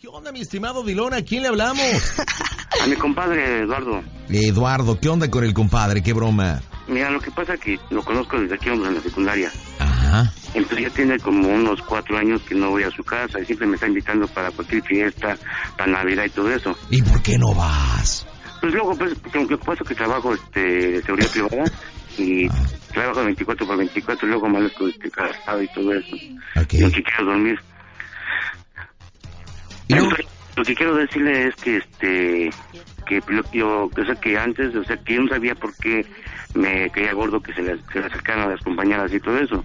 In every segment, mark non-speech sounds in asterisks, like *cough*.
¿Qué onda, mi estimado Dilón? ¿A quién le hablamos? *laughs* A mi compadre Eduardo. Eduardo, ¿qué onda con el compadre? ¿Qué broma? Mira, lo que pasa es que lo conozco desde aquí en la secundaria. Ajá. Entonces ya tiene como unos cuatro años que no voy a su casa y siempre me está invitando para cualquier fiesta, para Navidad y todo eso. ¿Y por qué no vas? Pues luego, pues, aunque pasa que trabajo este, de seguridad privada y Ah. trabajo 24 por 24 y luego amanezco este, cansado y todo eso. Ok. Y que quiero dormir. Lo que quiero decirle es que este que yo, o que antes o sea que yo no sabía por qué me caía gordo que se le, se le acercaran a las compañeras y todo eso.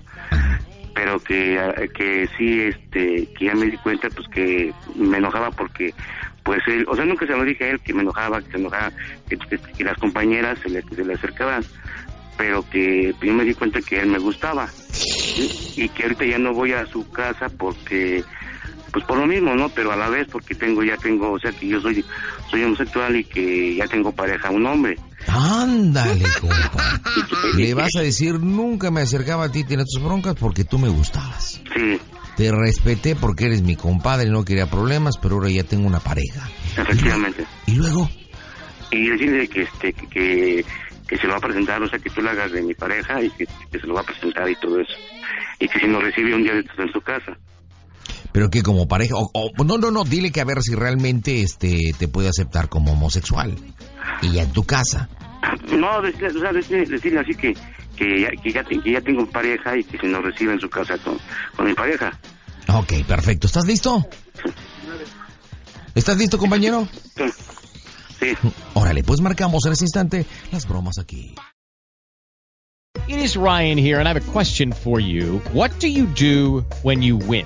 Pero que eh, que sí este que ya me di cuenta pues que me enojaba porque pues él o sea nunca se lo dije a él que me enojaba que se enojaba que, las compañeras se le, se le acercaban. Pero que yo me di cuenta que él me gustaba y que ahorita ya no voy a su casa porque pues por lo mismo no pero a la vez porque tengo ya tengo o sea que yo soy soy homosexual y que ya tengo pareja un hombre Ándale, *laughs* compa. Le vas a decir, nunca me acercaba a ti, tiene tus broncas porque tú me gustabas. sí Te respeté porque eres mi compadre, no quería problemas, pero ahora ya tengo una pareja. efectivamente ¿Y luego? y decirle que este que, que, que se lo va a presentar o sea que tú lo hagas de mi pareja y que, que se lo va a presentar y todo eso y que si nos recibe un día de estos en su casa Pero que como pareja, o, o- no, no, no, dile que a ver si realmente este te puede aceptar como homosexual. Y ya en tu casa. no decirle, o sea, decirle, decirle así que que ya, que, ya, te- que ya tengo pareja y que si nos recibe en su casa con, con mi pareja Ok, perfecto. ¿Estás listo? ¿Estás listo, compañero? sí, sí. *laughs* Órale, pues marcamos en ese instante las bromas aquí. It is Ryan here, and I have a question for you. What do you do when you win?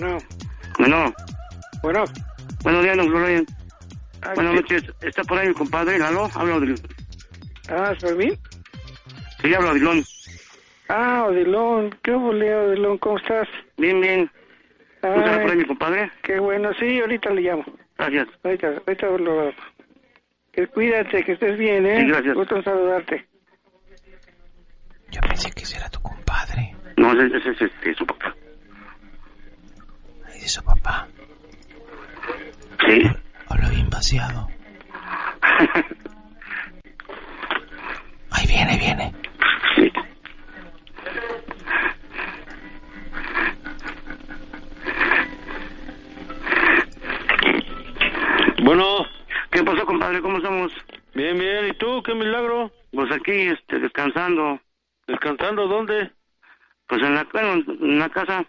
Bueno, bueno bueno, buenos días don Florian ah, buenas sí. noches está por ahí mi compadre ¿aló? habla Odilón Ah, ¿es por mí? sí habla Odilón Ah, Odilón, qué volé, Odilón, ¿cómo estás? bien bien ¿no está por ahí mi compadre? qué bueno, sí, ahorita le llamo. gracias Ahorita, ahorita lo... Que cuídate, que estés bien, ¿eh? Sí, gracias. Gusto en saludarte. Yo pensé que ese era tu compadre. no ese ese es este su papá Ahí su papá. sí Vaciado. Ahí viene, viene. sí Bueno, ¿qué pasó compadre? ¿cómo estamos? bien, bien, ¿y tú? ¿Qué milagro? pues aquí este descansando ¿Descansando dónde? pues en la bueno, en la casa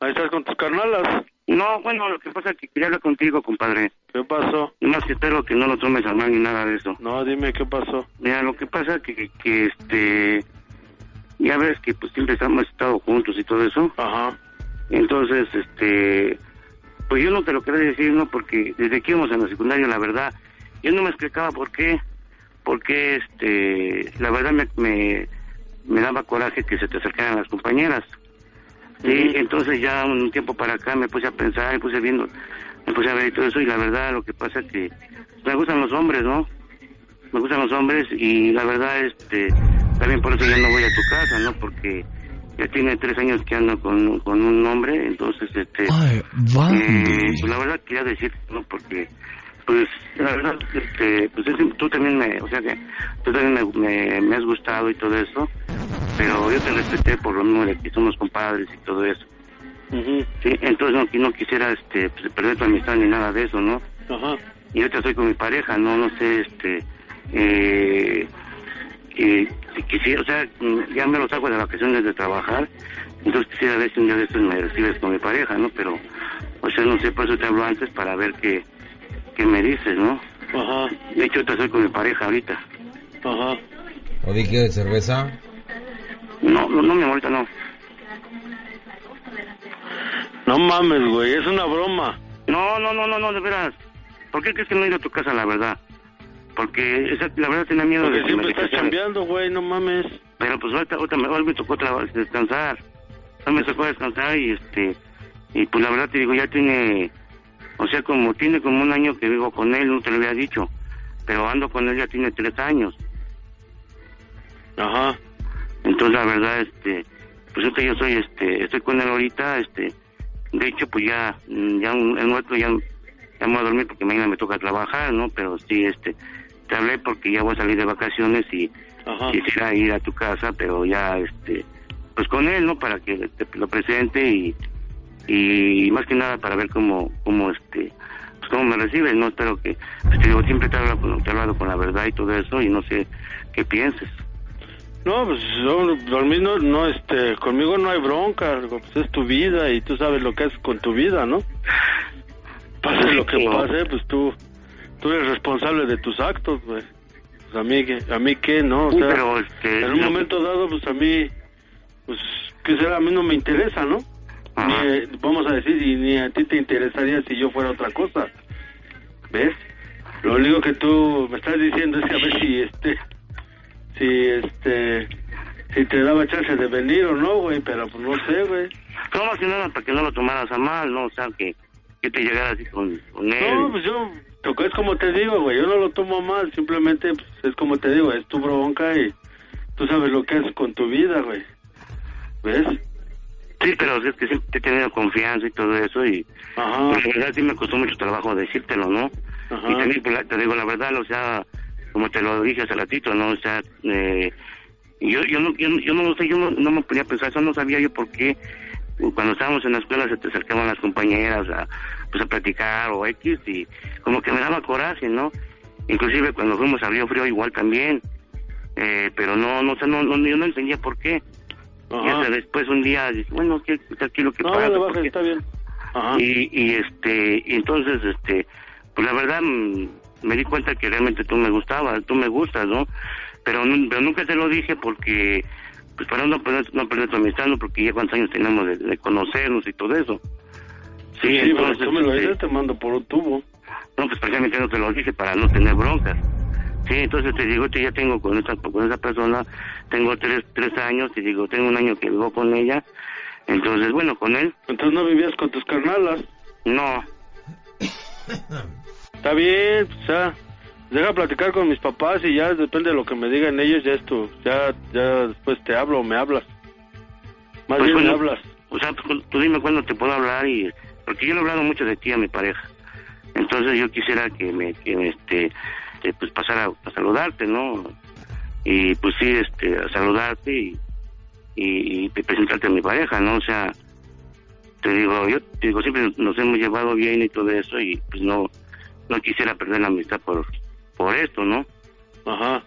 Ahí estás con tus carnalas. No bueno lo que pasa es que quería hablar contigo compadre ¿Qué pasó? más que espero que no lo tomes a mal ni nada de eso No, dime qué pasó. Mira, lo que pasa es que, que, este, ya ves que pues siempre hemos estado juntos y todo eso. Ajá. Entonces, este, pues yo no te lo quería decir, ¿no? Porque desde que íbamos en la secundaria, la verdad, yo no me explicaba por qué, porque, este, la verdad me, me, me daba coraje que se te acercaran las compañeras. Sí, entonces ya un tiempo para acá me puse a pensar, me puse viendo, me puse a ver y todo eso y la verdad lo que pasa es que me gustan los hombres, ¿no? Me gustan los hombres y la verdad, este, también por eso ya no voy a tu casa, ¿no? Porque ya tiene tres años que ando con, con un hombre, entonces, este, Ay, eh, pues la verdad quería decir, ¿no? Porque, pues, la verdad, este, pues es- tú también me, o sea que tú también me, me, me has gustado y todo eso, pero yo te respeté por lo mismo de que somos compadres y todo eso. Ujú. Sí, entonces no, no quisiera, este, pues, perder tu amistad ni nada de eso, ¿no? Ajá. Y ahorita estoy con mi pareja, no, no sé, este, eh, eh, si quisiera, o sea, ya me lo saco de vacaciones de trabajar, entonces quisiera ver si un día de estos me recibes con mi pareja, ¿no? Pero, o sea, no sé, por eso te hablo antes para ver qué, qué me dices, ¿no? Ajá. De hecho, ahorita estoy con mi pareja ahorita. Ajá. ¿O que cerveza? No, no, no, mi amor, ahorita no. No mames, güey, es una broma. No, no, no, no, no, de veras. ¿Por qué crees que no he ido a tu casa, la verdad? Porque esa, la verdad tenía miedo Porque de que me siempre estás chambeando, güey, no mames. Pero pues ahorita, ahorita me, me tocó descansar. Hoy me tocó descansar y este y pues la verdad te digo, ya tiene, o sea, como tiene como un año que vivo con él, no te lo había dicho, pero ando con él ya tiene tres años. Ajá. Entonces la verdad, este, pues ahorita yo soy, este, estoy con él ahorita, este, de hecho pues ya, mm, ya un, en otro ya, ya me voy a dormir porque mañana me toca trabajar, ¿no? Pero sí, este, te hablé porque ya voy a salir de vacaciones y Ajá. quisiera ir a tu casa, pero ya, este, pues con él, ¿no? Para que te lo presente y, y más que nada para ver cómo, cómo, este, pues cómo me recibes, ¿no? Espero que, pues te digo, siempre te con, te he hablado con la verdad y todo eso y no sé qué pienses. No, pues yo, dormir no, no, este, conmigo no hay bronca, pues es tu vida y tú sabes lo que haces con tu vida, ¿no? Pase lo que pase, pues tú, tú eres responsable de tus actos, güey. Pues a mí, ¿qué- a mí qué, ¿no? O Sí, sea, pero, este, en un momento dado, pues a mí, pues, ¿qué será? A mí no me interesa, ¿no? Ni, eh, vamos a decir, y ni a ti te interesaría si yo fuera otra cosa. ¿Ves? Lo único que tú me estás diciendo es que a ver si este si este si te daba chance de venir o no, güey, pero pues no sé, güey. No, que nada para que no lo tomaras a mal, ¿no? O sea, que, que te llegara así con, con él. No, pues yo es como te digo, güey, yo no lo tomo mal, simplemente pues, es como te digo, es tu bronca y tú sabes lo que haces con tu vida, güey. ¿Ves? Sí, pero es que siempre he tenido confianza y todo eso y Ajá. pues, la verdad sí me costó mucho trabajo decírtelo, ¿no? Ajá. Y también pues, la- te digo la verdad, o sea, como te lo dije hace ratito, ¿no? O sea, eh, yo, yo, no, yo, yo no lo sé, yo no, no me ponía a pensar, eso no sabía yo por qué cuando estábamos en la escuela se te acercaban las compañeras a, pues, a platicar o X y como que me daba coraje, ¿no? Inclusive cuando fuimos a Río Frío igual también, eh, pero no, no sé, no, no, yo no entendía por qué. Y hasta después un día bueno, ¿qué aquí lo que No, pasa? está bien. Ajá. Y, y este, entonces, este, pues la verdad mm, me di cuenta que realmente tú me gustabas, tú me gustas, ¿no? Pero, pero nunca te lo dije porque, pues para no perder, no perder tu amistad, ¿no? Porque ya cuántos años tenemos de, de conocernos y todo eso. Sí, Sí, pero entonces, tú me lo dices, te mando por un tubo. no, pues precisamente no te lo dije para no tener broncas. Sí, entonces te digo, que ya tengo con esa, con esa persona, tengo tres, tres años, te digo, tengo un año que vivo con ella. Entonces, bueno, con él, Entonces no vivías con tus carnalas. no. *laughs* Está bien, pues ya. Deja platicar con mis papás y ya depende de lo que me digan ellos, ya esto, ya, ya después te hablo o me hablas. Más Pues bien me bueno, hablas. O sea, tú, tú dime cuándo te puedo hablar y... Porque yo le he hablado mucho de ti a mi pareja. Entonces yo quisiera que me, que me, este, que, pues pasara a saludarte, ¿no? Y pues sí, este, a saludarte y, y, y presentarte a mi pareja, ¿no? O sea, te digo, yo te digo, siempre nos hemos llevado bien y todo eso y pues no, no quisiera perder la amistad por, por esto, ¿no? Ajá.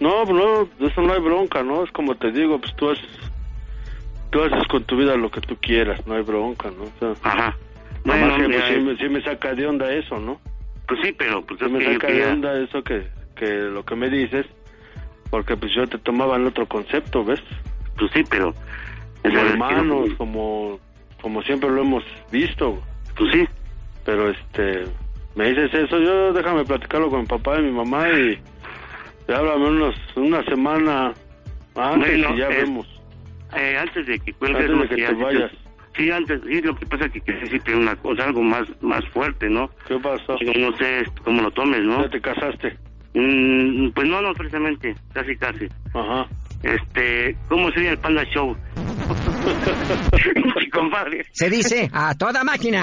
No, pues no, de eso no hay bronca, ¿no? Es como te digo, pues tú haces, tú haces con tu vida lo que tú quieras, no hay bronca, ¿no? O sea, Ajá. nada más Bueno, que, pues, sí, me, sí me saca de onda eso, ¿no? pues sí, pero pues Sí es me que yo saca de quería... onda eso que, que lo que me dices, porque pues yo te tomaba en otro concepto, ¿ves? Pues sí, pero... Como hermanos, como, como siempre lo hemos visto, Pues sí, pero este, me dices eso, yo déjame platicarlo con mi papá y mi mamá y, y háblame unos, una semana antes Bueno, y ya vemos. Eh, antes de que cuelgues, Antes de que te vayas. Sí, antes, sí, lo que pasa es que quieres decirte una cosa, algo más, más fuerte, ¿no? ¿Qué pasó? No sé cómo lo tomes, ¿no? Ya te casaste. Mm, pues no, no, precisamente, casi, casi. Ajá. Este, ¿cómo sería el Panda Show? *laughs* *laughs* Mi compadre. Se dice a toda máquina.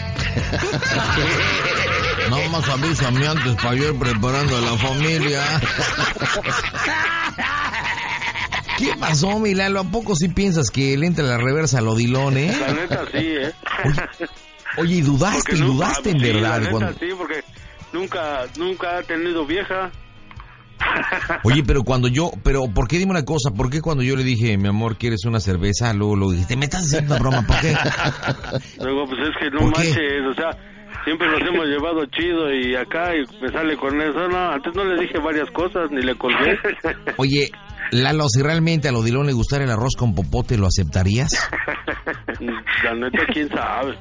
Nada más avísame antes para yo ir preparando a la familia. ¿Qué pasó, Milalo? ¿A poco sí piensas que le entra la reversa al odilón, eh? La neta sí, ¿eh? Oye, y dudaste, y nunca- dudaste en sí, verdad. La neta cuando- sí, porque nunca, nunca ha tenido vieja. Oye, pero cuando yo, pero ¿por qué dime una cosa? ¿Por qué cuando yo le dije, mi amor, ¿quieres una cerveza? Luego lo dijiste, me estás haciendo broma, ¿por qué? *laughs* Luego, pues es que no manches, o sea, siempre nos hemos llevado chido y acá y me sale con eso. No, antes no le dije varias cosas, ni le colgué. *laughs* Oye, Lalo, si realmente al odilón le gustara el arroz con popote, ¿lo aceptarías? *laughs* La neta, quién sabe.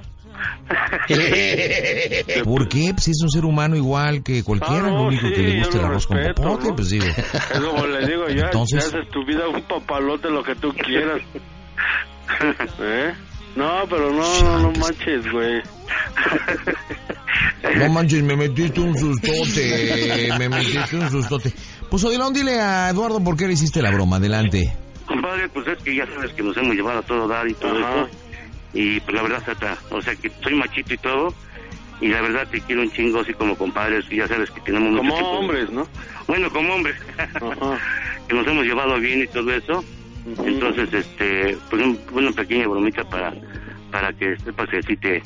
*laughs* ¿Por qué? Pues es un ser humano igual que cualquiera, Ah, lo único sí, que le gusta el arroz con respeto, popote, ¿no? pues digo. Es como le digo, ya, Entonces- ya haces tu vida un papalote, lo que tú quieras. *laughs* ¿Eh? No, pero no, no, no manches, güey. *laughs* No manches, me metiste un sustote, me metiste un sustote. Pues Odilón, dile a Eduardo por qué le hiciste la broma, adelante. Compadre, pues es que ya sabes que nos hemos llevado a todo dar y todo Ajá. eso. Y pues la verdad, Tata, o sea que soy machito y todo. Y la verdad te quiero un chingo así como compadres. Y ya sabes que tenemos mucho Como tiempo. hombres, ¿no? Bueno, como hombres. *laughs* Que nos hemos llevado bien y todo eso. Entonces, este, pues un- una pequeña bromita para, para que sepas que sí te,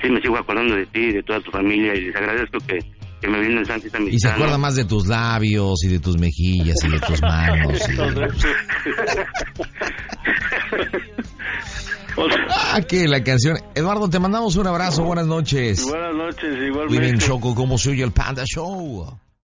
sí me sigo acordando de ti y de toda tu familia y les agradezco que, que me vienen Santa esta Y se acuerda más de tus labios y de tus mejillas y de tus manos. *laughs* *laughs* *laughs* Ah, que la canción. Eduardo, te mandamos un abrazo, buenas noches. Buenas noches, igualmente. Choco, ¿cómo se oye el Panda Show?